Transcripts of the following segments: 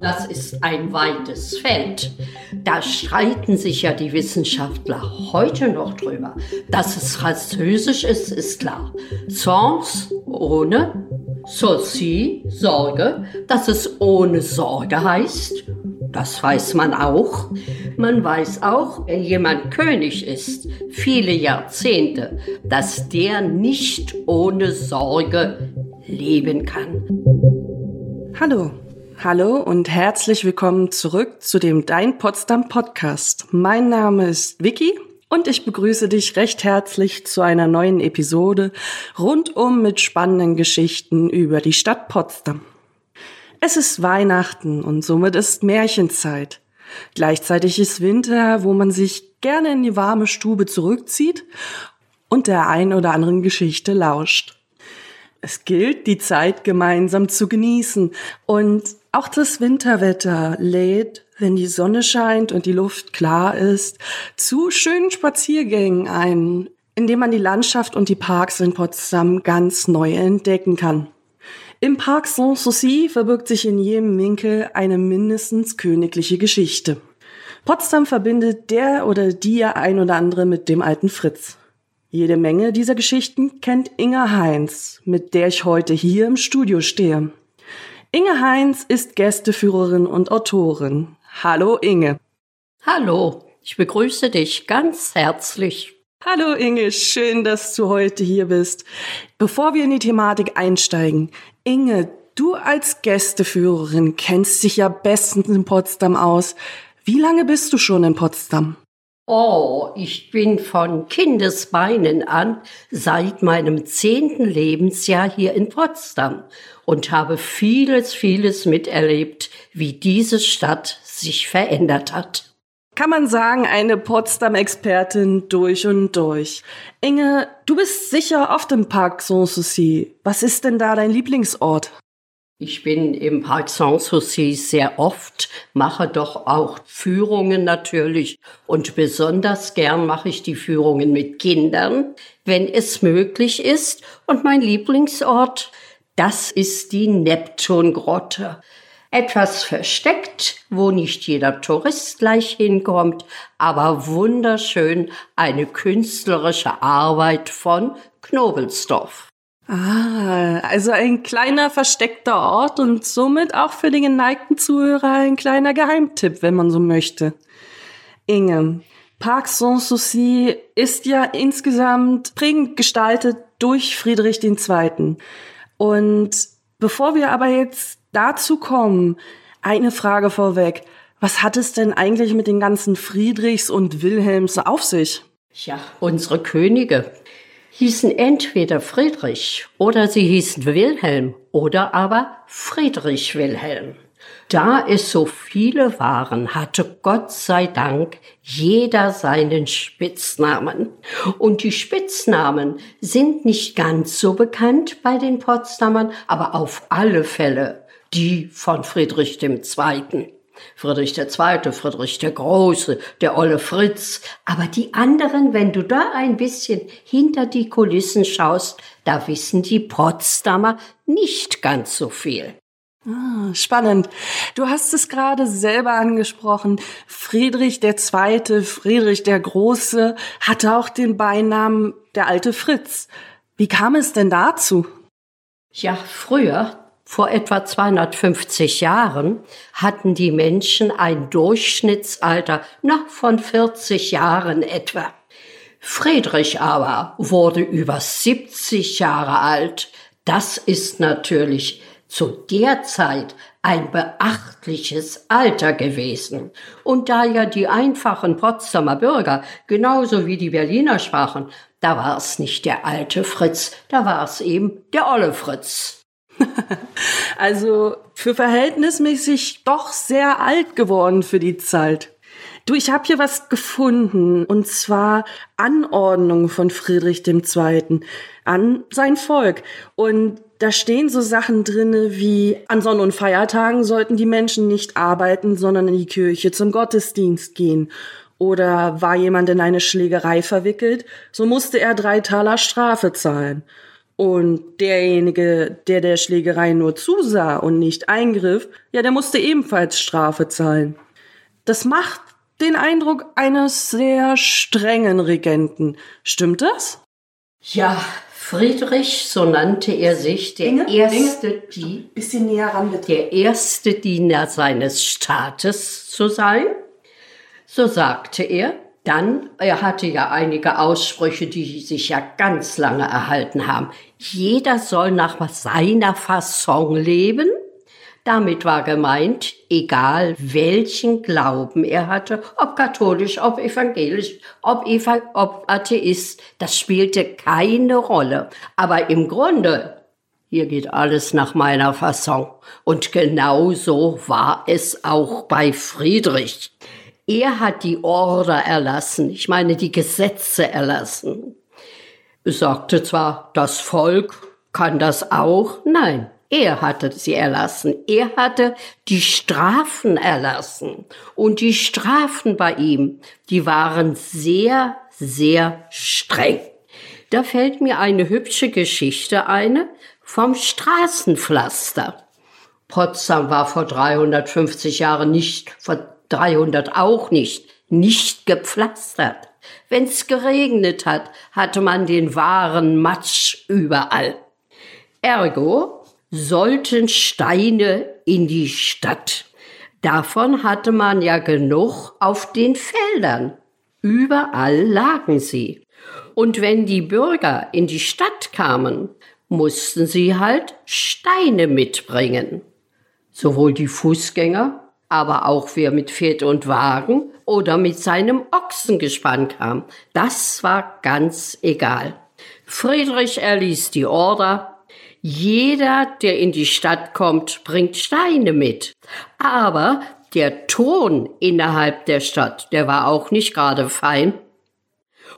Das ist ein weites Feld. Da streiten sich ja die Wissenschaftler heute noch drüber. Dass es französisch ist, ist klar. Sans, ohne, souci, Sorge. Dass es ohne Sorge heißt, das weiß man auch. Man weiß auch, wenn jemand König ist, viele Jahrzehnte, dass der nicht ohne Sorge leben kann. Hallo, Hallo und herzlich willkommen zurück zu dem Dein Potsdam Podcast. Mein Name ist Vicky und ich begrüße dich recht herzlich zu einer neuen Episode rundum mit spannenden Geschichten über die Stadt Potsdam. Es ist Weihnachten und somit ist Märchenzeit. Gleichzeitig ist Winter, wo man sich gerne in die warme Stube zurückzieht und der ein oder anderen Geschichte lauscht. Es gilt, die Zeit gemeinsam zu genießen und auch das Winterwetter lädt, wenn die Sonne scheint und die Luft klar ist, zu schönen Spaziergängen ein, indem man die Landschaft und die Parks in Potsdam ganz neu entdecken kann. Im Park Sanssouci verbirgt sich in jedem Winkel eine mindestens königliche Geschichte. Potsdam verbindet der oder die ein oder andere mit dem alten Fritz. Jede Menge dieser Geschichten kennt Inge Heinz, mit der ich heute hier im Studio stehe. Inge Heinz ist Gästeführerin und Autorin. Hallo Inge. Hallo, ich begrüße dich ganz herzlich. Hallo Inge, schön, dass du heute hier bist. Bevor wir in die Thematik einsteigen, Inge, du als Gästeführerin kennst dich ja bestens in Potsdam aus. Wie lange bist du schon in Potsdam? Oh, ich bin von Kindesbeinen an seit meinem zehnten Lebensjahr hier in Potsdam und habe vieles, vieles miterlebt, wie diese Stadt sich verändert hat. Kann man sagen, eine Potsdam-Expertin durch und durch. Inge, du bist sicher oft im Park Sanssouci. Was ist denn da dein Lieblingsort? Ich bin im Park Sanssouci sehr oft, mache doch auch Führungen natürlich und besonders gern mache ich die Führungen mit Kindern, wenn es möglich ist. Und mein Lieblingsort, das ist die Neptungrotte. Etwas versteckt, wo nicht jeder Tourist gleich hinkommt, aber wunderschön eine künstlerische Arbeit von Knobelsdorf. Ah, also ein kleiner versteckter Ort und somit auch für den geneigten Zuhörer ein kleiner Geheimtipp, wenn man so möchte. Inge, Parc Sanssouci ist ja insgesamt prägend gestaltet durch Friedrich II. Und bevor wir aber jetzt dazu kommen, eine Frage vorweg. Was hat es denn eigentlich mit den ganzen Friedrichs und Wilhelms auf sich? Ja, unsere Könige hießen entweder Friedrich oder sie hießen Wilhelm oder aber Friedrich Wilhelm. Da es so viele waren, hatte Gott sei Dank jeder seinen Spitznamen. Und die Spitznamen sind nicht ganz so bekannt bei den Potsdamern, aber auf alle Fälle die von Friedrich II. Friedrich II., Friedrich der Große, der Olle Fritz. Aber die anderen, wenn du da ein bisschen hinter die Kulissen schaust, da wissen die Potsdamer nicht ganz so viel. Ah, spannend. Du hast es gerade selber angesprochen. Friedrich II., Friedrich der Große, hatte auch den Beinamen der alte Fritz. Wie kam es denn dazu? Ja, früher, vor etwa 250 Jahren hatten die Menschen ein Durchschnittsalter na, von 40 Jahren etwa. Friedrich aber wurde über 70 Jahre alt. Das ist natürlich zu der Zeit ein beachtliches Alter gewesen. Und da ja die einfachen Potsdamer Bürger genauso wie die Berliner sprachen, da war es nicht der alte Fritz, da war es eben der olle Fritz. also für verhältnismäßig doch sehr alt geworden für die Zeit. Du, ich habe hier was gefunden, und zwar Anordnung von Friedrich II. an sein Volk. Und da stehen so Sachen drinne wie an Sonn- und Feiertagen sollten die Menschen nicht arbeiten, sondern in die Kirche zum Gottesdienst gehen. Oder war jemand in eine Schlägerei verwickelt, so musste er drei Taler Strafe zahlen. Und derjenige, der der Schlägerei nur zusah und nicht eingriff, ja, der musste ebenfalls Strafe zahlen. Das macht den Eindruck eines sehr strengen Regenten. Stimmt das? Ja, Friedrich, so nannte er sich, der Inge, erste, Inge, Bisschen näher ran, bitte. der erste Diener seines Staates zu sein. So sagte er. Dann, er hatte ja einige Aussprüche, die sich ja ganz lange erhalten haben. Jeder soll nach seiner Fasson leben. Damit war gemeint, egal welchen Glauben er hatte, ob katholisch, ob evangelisch, ob, eva ob Atheist, das spielte keine Rolle. Aber im Grunde, hier geht alles nach meiner Fasson. Und genau so war es auch bei Friedrich. Er hat die Order erlassen, ich meine die Gesetze erlassen. Sagte zwar, das Volk kann das auch, nein, er hatte sie erlassen. Er hatte die Strafen erlassen. Und die Strafen bei ihm, die waren sehr, sehr streng. Da fällt mir eine hübsche Geschichte ein vom Straßenpflaster. Potsdam war vor 350 Jahren nicht, vor 300 auch nicht, nicht gepflastert. Wenn's geregnet hat, hatte man den wahren Matsch überall. Ergo sollten Steine in die Stadt. Davon hatte man ja genug auf den Feldern. Überall lagen sie. Und wenn die Bürger in die Stadt kamen, mussten sie halt Steine mitbringen. Sowohl die Fußgänger aber auch wer mit Pferd und Wagen oder mit seinem Ochsengespann kam. Das war ganz egal. Friedrich erließ die Order, jeder, der in die Stadt kommt, bringt Steine mit. Aber der Ton innerhalb der Stadt, der war auch nicht gerade fein.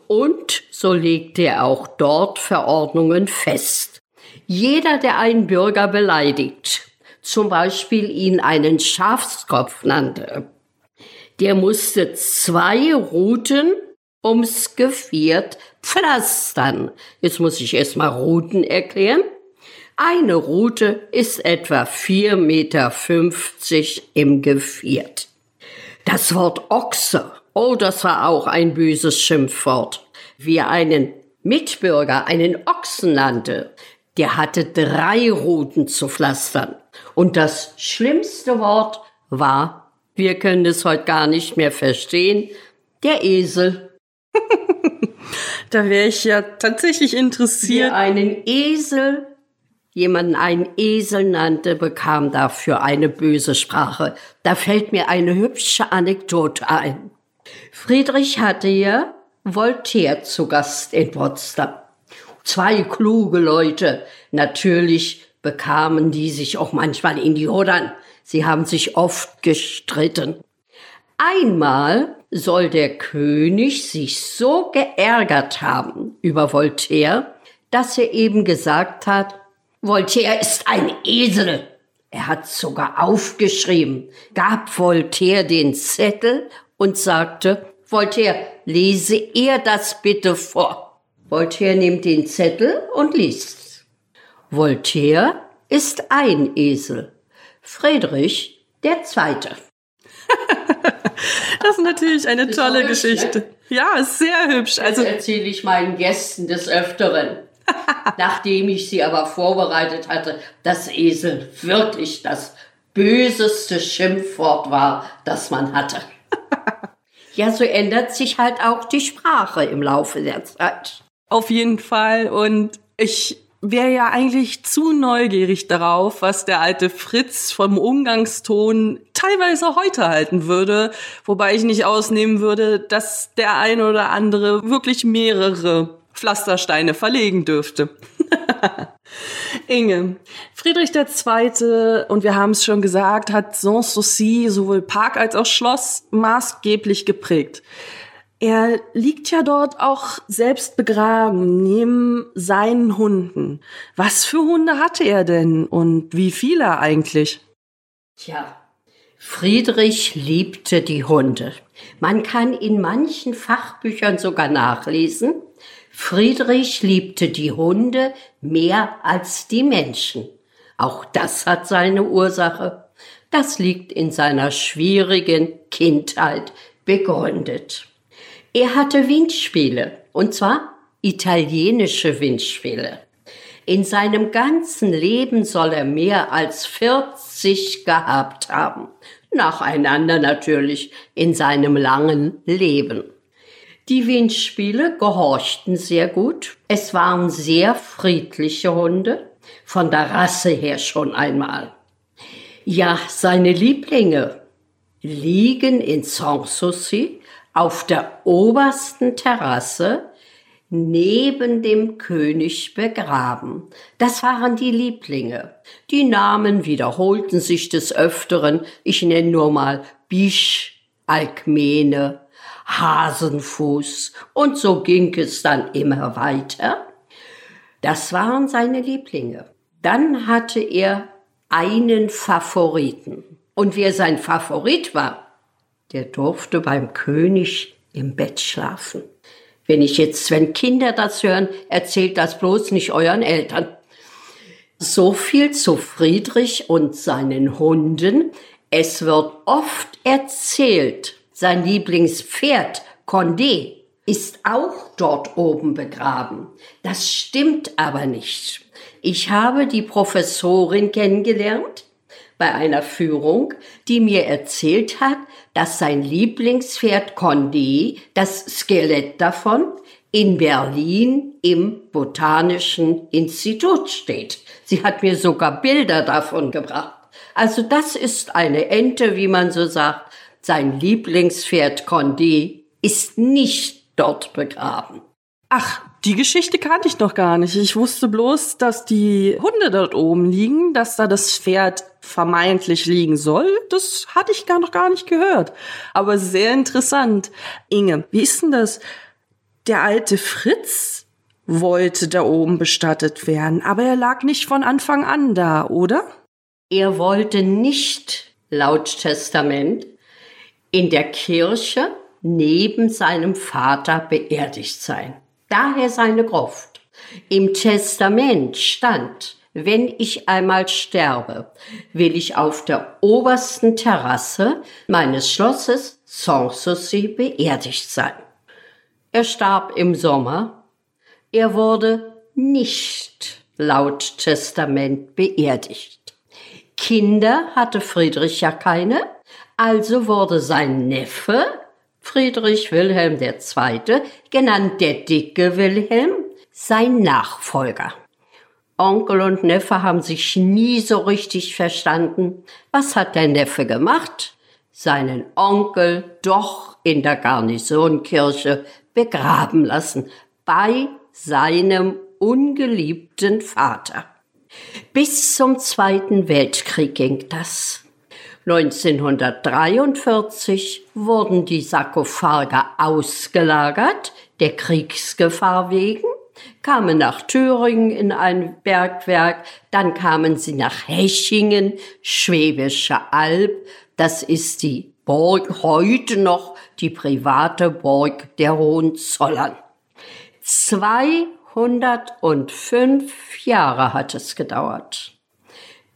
Und so legte er auch dort Verordnungen fest. Jeder, der einen Bürger beleidigt, zum Beispiel ihn einen Schafskopf nannte, der musste zwei Routen ums Geviert pflastern. Jetzt muss ich erst mal Routen erklären. Eine Route ist etwa 4,50 Meter im Geviert. Das Wort Ochse, oh, das war auch ein böses Schimpfwort. Wer einen Mitbürger einen Ochsen nannte, der hatte drei Routen zu pflastern. Und das schlimmste Wort war, wir können es heute gar nicht mehr verstehen, der Esel. da wäre ich ja tatsächlich interessiert. Wer einen Esel, jemanden einen Esel nannte, bekam dafür eine böse Sprache. Da fällt mir eine hübsche Anekdote ein. Friedrich hatte ja Voltaire zu Gast in Potsdam. Zwei kluge Leute, natürlich bekamen die sich auch manchmal in die Hodern. Sie haben sich oft gestritten. Einmal soll der König sich so geärgert haben über Voltaire, dass er eben gesagt hat, Voltaire ist ein Esel. Er hat sogar aufgeschrieben, gab Voltaire den Zettel und sagte, Voltaire, lese er das bitte vor. Voltaire nimmt den Zettel und liest. Voltaire ist ein Esel, Friedrich der Zweite. das ist natürlich eine ist tolle hübsch, Geschichte. Ne? Ja, ist sehr hübsch. Das also erzähle ich meinen Gästen des Öfteren. Nachdem ich sie aber vorbereitet hatte, dass Esel wirklich das böseste Schimpfwort war, das man hatte. ja, so ändert sich halt auch die Sprache im Laufe der Zeit. Auf jeden Fall. Und ich wäre ja eigentlich zu neugierig darauf, was der alte Fritz vom Umgangston teilweise heute halten würde, wobei ich nicht ausnehmen würde, dass der ein oder andere wirklich mehrere Pflastersteine verlegen dürfte. Inge, Friedrich II., und wir haben es schon gesagt, hat Sanssouci sowohl Park als auch Schloss maßgeblich geprägt. Er liegt ja dort auch selbst begraben, neben seinen Hunden. Was für Hunde hatte er denn und wie viele eigentlich? Tja, Friedrich liebte die Hunde. Man kann in manchen Fachbüchern sogar nachlesen, Friedrich liebte die Hunde mehr als die Menschen. Auch das hat seine Ursache. Das liegt in seiner schwierigen Kindheit begründet. Er hatte Windspiele, und zwar italienische Windspiele. In seinem ganzen Leben soll er mehr als 40 gehabt haben. Nacheinander natürlich in seinem langen Leben. Die Windspiele gehorchten sehr gut. Es waren sehr friedliche Hunde, von der Rasse her schon einmal. Ja, seine Lieblinge liegen in Sanssouci auf der obersten Terrasse neben dem König begraben. Das waren die Lieblinge. Die Namen wiederholten sich des Öfteren. Ich nenne nur mal Bisch, Alkmene, Hasenfuß und so ging es dann immer weiter. Das waren seine Lieblinge. Dann hatte er einen Favoriten. Und wer sein Favorit war, der durfte beim König im Bett schlafen. Wenn ich jetzt, wenn Kinder das hören, erzählt das bloß nicht euren Eltern. So viel zu Friedrich und seinen Hunden. Es wird oft erzählt, sein Lieblingspferd, Condé, ist auch dort oben begraben. Das stimmt aber nicht. Ich habe die Professorin kennengelernt bei einer Führung, die mir erzählt hat, dass sein Lieblingspferd Condé, das Skelett davon, in Berlin im Botanischen Institut steht. Sie hat mir sogar Bilder davon gebracht. Also das ist eine Ente, wie man so sagt, sein Lieblingspferd Condé ist nicht dort begraben. Ach, die Geschichte kannte ich noch gar nicht. Ich wusste bloß, dass die Hunde dort oben liegen, dass da das Pferd vermeintlich liegen soll. Das hatte ich gar noch gar nicht gehört. Aber sehr interessant. Inge, wie ist denn das? Der alte Fritz wollte da oben bestattet werden, aber er lag nicht von Anfang an da, oder? Er wollte nicht laut Testament in der Kirche neben seinem Vater beerdigt sein. Daher seine Gruft. Im Testament stand, wenn ich einmal sterbe, will ich auf der obersten Terrasse meines Schlosses Sanssouci beerdigt sein. Er starb im Sommer. Er wurde nicht laut Testament beerdigt. Kinder hatte Friedrich ja keine, also wurde sein Neffe Friedrich Wilhelm II., genannt der dicke Wilhelm, sein Nachfolger. Onkel und Neffe haben sich nie so richtig verstanden. Was hat der Neffe gemacht? Seinen Onkel doch in der Garnisonkirche begraben lassen, bei seinem ungeliebten Vater. Bis zum Zweiten Weltkrieg ging das. 1943 wurden die Sarkophage ausgelagert, der Kriegsgefahr wegen, kamen nach Thüringen in ein Bergwerk, dann kamen sie nach Hechingen, Schwäbische Alb, das ist die Burg heute noch die private Burg der Hohenzollern. 205 Jahre hat es gedauert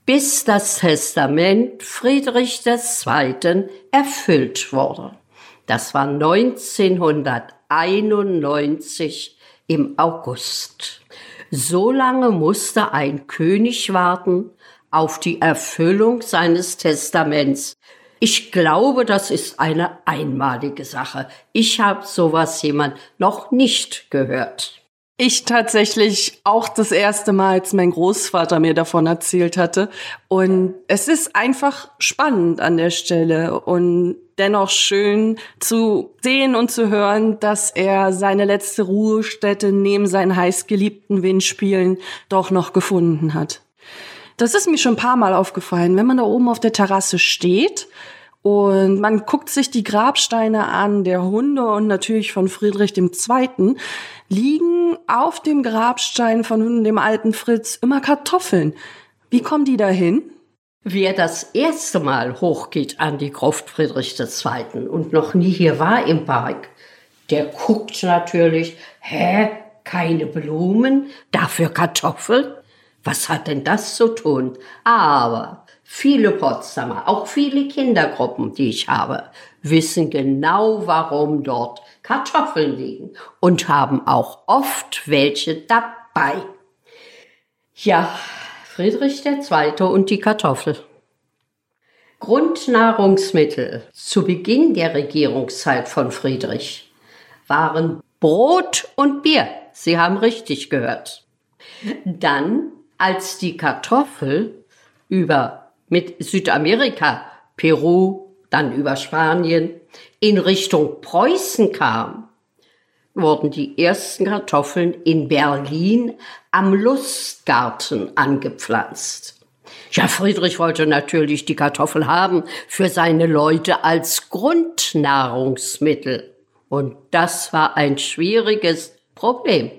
bis das Testament Friedrich II. erfüllt wurde. Das war 1991 im August. So lange musste ein König warten auf die Erfüllung seines Testaments. Ich glaube, das ist eine einmalige Sache. Ich habe sowas jemand noch nicht gehört. Ich tatsächlich auch das erste Mal, als mein Großvater mir davon erzählt hatte. Und es ist einfach spannend an der Stelle und dennoch schön zu sehen und zu hören, dass er seine letzte Ruhestätte neben seinen heißgeliebten Windspielen doch noch gefunden hat. Das ist mir schon ein paar Mal aufgefallen. Wenn man da oben auf der Terrasse steht und man guckt sich die Grabsteine an, der Hunde und natürlich von Friedrich II., liegen auf dem Grabstein von dem alten Fritz immer Kartoffeln. Wie kommen die dahin? Wer das erste Mal hochgeht an die Gruft Friedrich II. und noch nie hier war im Park, der guckt natürlich, hä, keine Blumen, dafür Kartoffeln? Was hat denn das zu tun? Aber viele Potsdamer, auch viele Kindergruppen, die ich habe, wissen genau, warum dort Kartoffeln liegen und haben auch oft welche dabei. Ja, Friedrich II. und die Kartoffel. Grundnahrungsmittel zu Beginn der Regierungszeit von Friedrich waren Brot und Bier. Sie haben richtig gehört. Dann, als die Kartoffel über mit Südamerika, Peru, dann über Spanien in Richtung Preußen kam, wurden die ersten Kartoffeln in Berlin am Lustgarten angepflanzt. Ja, Friedrich wollte natürlich die Kartoffel haben für seine Leute als Grundnahrungsmittel. Und das war ein schwieriges Problem.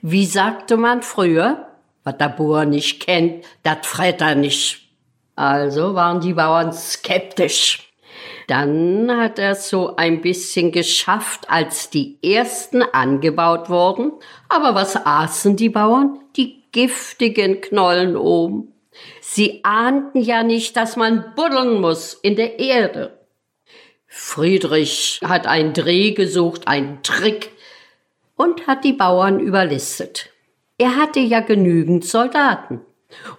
Wie sagte man früher? Was der Bauer nicht kennt, das fret er nicht. Also waren die Bauern skeptisch. Dann hat er so ein bisschen geschafft, als die ersten angebaut wurden. Aber was aßen die Bauern? Die giftigen Knollen oben. Sie ahnten ja nicht, dass man buddeln muss in der Erde. Friedrich hat einen Dreh gesucht, einen Trick und hat die Bauern überlistet. Er hatte ja genügend Soldaten.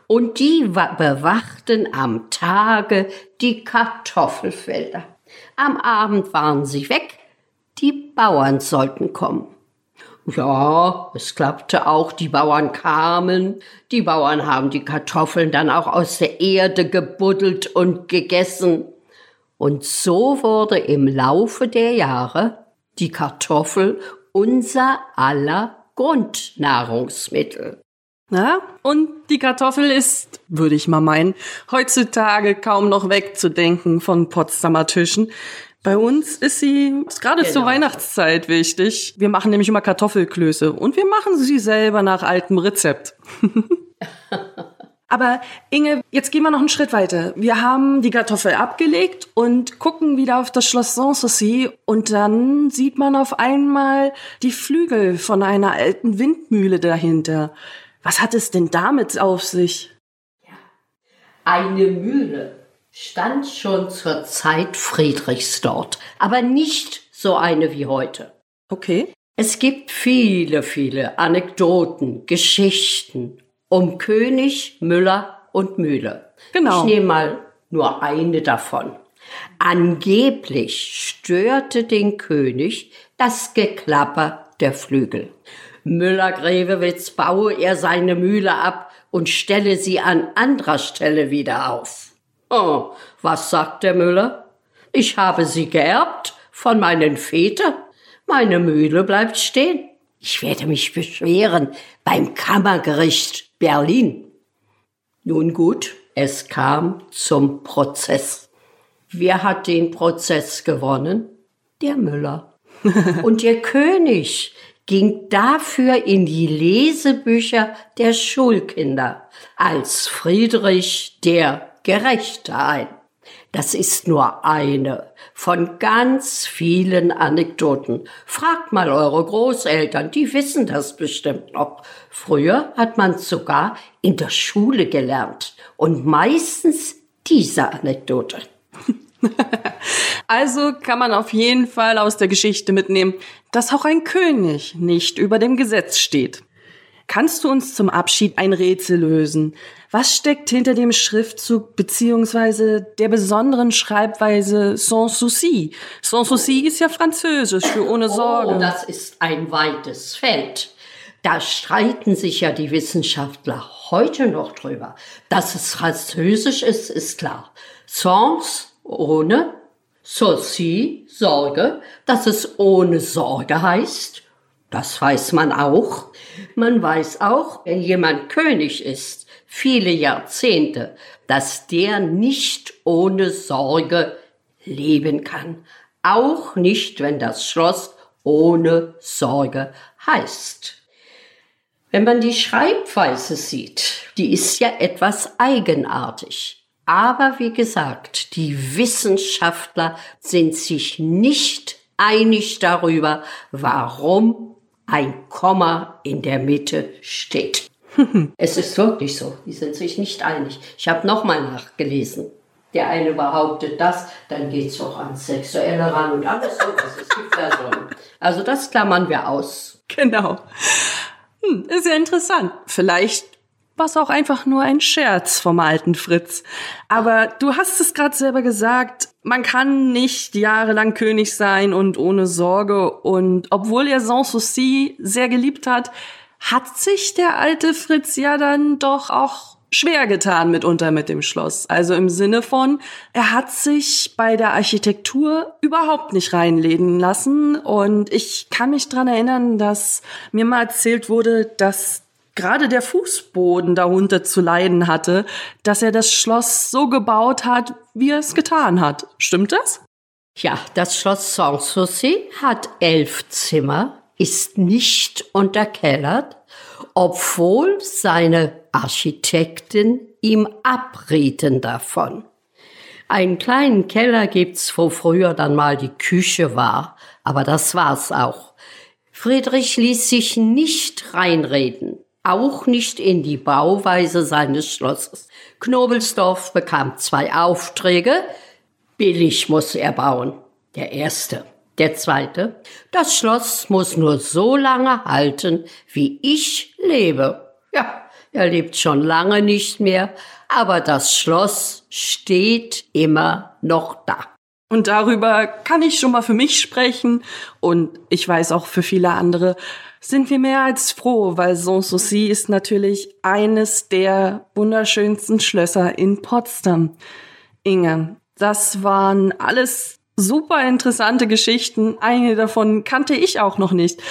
Und die bewachten am Tage die Kartoffelfelder. Am Abend waren sie weg, die Bauern sollten kommen. Ja, es klappte auch, die Bauern kamen, die Bauern haben die Kartoffeln dann auch aus der Erde gebuddelt und gegessen. Und so wurde im Laufe der Jahre die Kartoffel unser aller Grundnahrungsmittel. Na? Und die Kartoffel ist, würde ich mal meinen, heutzutage kaum noch wegzudenken von Potsdamer Tischen. Bei uns ist sie gerade genau. zur Weihnachtszeit wichtig. Wir machen nämlich immer Kartoffelklöße und wir machen sie selber nach altem Rezept. Aber Inge, jetzt gehen wir noch einen Schritt weiter. Wir haben die Kartoffel abgelegt und gucken wieder auf das Schloss Sanssouci und dann sieht man auf einmal die Flügel von einer alten Windmühle dahinter. Was hat es denn damit auf sich? Eine Mühle stand schon zur Zeit Friedrichs dort, aber nicht so eine wie heute. Okay. Es gibt viele, viele Anekdoten, Geschichten um König, Müller und Mühle. Genau. Ich nehme mal nur eine davon. Angeblich störte den König das Geklapper der Flügel. Müller-Grevewitz baue er seine Mühle ab und stelle sie an anderer Stelle wieder auf. Oh, was sagt der Müller? Ich habe sie geerbt von meinen Vätern. Meine Mühle bleibt stehen. Ich werde mich beschweren beim Kammergericht Berlin. Nun gut, es kam zum Prozess. Wer hat den Prozess gewonnen? Der Müller. Und der König ging dafür in die Lesebücher der Schulkinder als Friedrich der Gerechte ein. Das ist nur eine von ganz vielen Anekdoten. Fragt mal eure Großeltern, die wissen das bestimmt noch. Früher hat man sogar in der Schule gelernt und meistens diese Anekdote. also kann man auf jeden Fall aus der Geschichte mitnehmen, dass auch ein König nicht über dem Gesetz steht. Kannst du uns zum Abschied ein Rätsel lösen? Was steckt hinter dem Schriftzug beziehungsweise der besonderen Schreibweise Sans Souci? Sans Souci ist ja französisch für ohne oh, Sorge. Oh, das ist ein weites Feld. Da streiten sich ja die Wissenschaftler heute noch drüber. Dass es französisch ist, ist klar. Sans, ohne, Souci, Sorge. Dass es ohne Sorge heißt, das weiß man auch. Man weiß auch, wenn jemand König ist, viele Jahrzehnte, dass der nicht ohne Sorge leben kann. Auch nicht, wenn das Schloss ohne Sorge heißt. Wenn man die Schreibweise sieht, die ist ja etwas eigenartig. Aber wie gesagt, die Wissenschaftler sind sich nicht einig darüber, warum ein Komma in der Mitte steht. es ist wirklich so. Die sind sich nicht einig. Ich habe nochmal nachgelesen. Der eine behauptet das, dann geht es auch ans Sexuelle ran und alles so. Es gibt so. Also das klammern wir aus. Genau. Hm, ist ja interessant. Vielleicht war es auch einfach nur ein Scherz vom alten Fritz. Aber du hast es gerade selber gesagt, man kann nicht jahrelang König sein und ohne Sorge. Und obwohl er Sanssouci sehr geliebt hat, hat sich der alte Fritz ja dann doch auch schwer getan mitunter mit dem Schloss. Also im Sinne von, er hat sich bei der Architektur überhaupt nicht reinleden lassen. Und ich kann mich dran erinnern, dass mir mal erzählt wurde, dass gerade der Fußboden darunter zu leiden hatte, dass er das Schloss so gebaut hat, wie er es getan hat. Stimmt das? Ja, das Schloss Sanssouci hat elf Zimmer, ist nicht unterkellert, obwohl seine Architekten ihm abrieten davon. Einen kleinen Keller gibt's, wo früher dann mal die Küche war, aber das war's auch. Friedrich ließ sich nicht reinreden, auch nicht in die Bauweise seines Schlosses. Knobelsdorf bekam zwei Aufträge, billig muss er bauen. Der erste. Der zweite, das Schloss muss nur so lange halten, wie ich lebe. Ja, er lebt schon lange nicht mehr, aber das Schloss steht immer noch da. Und darüber kann ich schon mal für mich sprechen und ich weiß auch für viele andere sind wir mehr als froh, weil Sanssouci ist natürlich eines der wunderschönsten Schlösser in Potsdam. Inge, das waren alles super interessante Geschichten. Eine davon kannte ich auch noch nicht.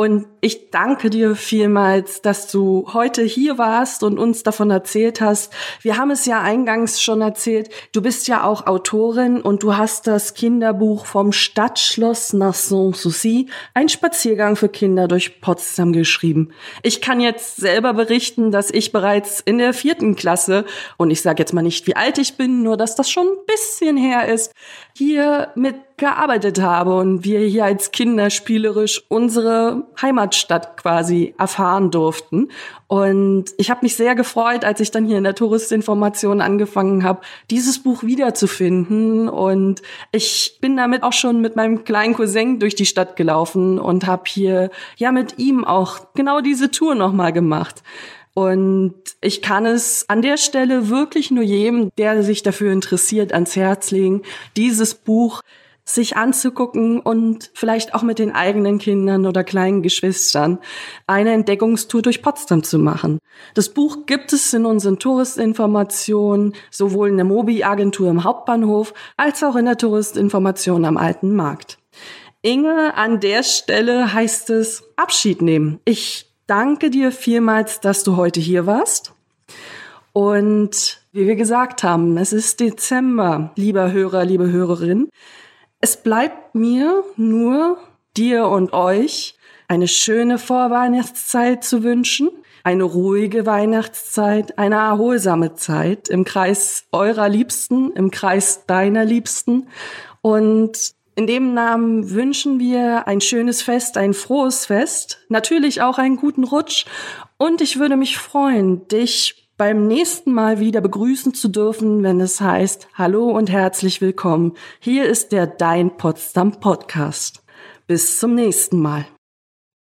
Und ich danke dir vielmals, dass du heute hier warst und uns davon erzählt hast. Wir haben es ja eingangs schon erzählt. Du bist ja auch Autorin und du hast das Kinderbuch vom Stadtschloss nach Sanssouci, ein Spaziergang für Kinder durch Potsdam geschrieben. Ich kann jetzt selber berichten, dass ich bereits in der vierten Klasse, und ich sage jetzt mal nicht, wie alt ich bin, nur dass das schon ein bisschen her ist, hier mit gearbeitet habe und wir hier als Kinder spielerisch unsere Heimatstadt quasi erfahren durften. Und ich habe mich sehr gefreut, als ich dann hier in der Touristinformation angefangen habe, dieses Buch wiederzufinden. Und ich bin damit auch schon mit meinem kleinen Cousin durch die Stadt gelaufen und habe hier ja mit ihm auch genau diese Tour nochmal gemacht. Und ich kann es an der Stelle wirklich nur jedem, der sich dafür interessiert, ans Herz legen, dieses Buch sich anzugucken und vielleicht auch mit den eigenen Kindern oder kleinen Geschwistern eine Entdeckungstour durch Potsdam zu machen. Das Buch gibt es in unseren Touristinformationen sowohl in der Mobi-Agentur im Hauptbahnhof als auch in der Touristinformation am Alten Markt. Inge, an der Stelle heißt es Abschied nehmen. Ich danke dir vielmals, dass du heute hier warst. Und wie wir gesagt haben, es ist Dezember, lieber Hörer, liebe Hörerin. Es bleibt mir nur, dir und euch, eine schöne Vorweihnachtszeit zu wünschen, eine ruhige Weihnachtszeit, eine erholsame Zeit im Kreis eurer Liebsten, im Kreis deiner Liebsten. Und in dem Namen wünschen wir ein schönes Fest, ein frohes Fest, natürlich auch einen guten Rutsch. Und ich würde mich freuen, dich beim nächsten Mal wieder begrüßen zu dürfen, wenn es heißt Hallo und herzlich willkommen. Hier ist der Dein Potsdam Podcast. Bis zum nächsten Mal.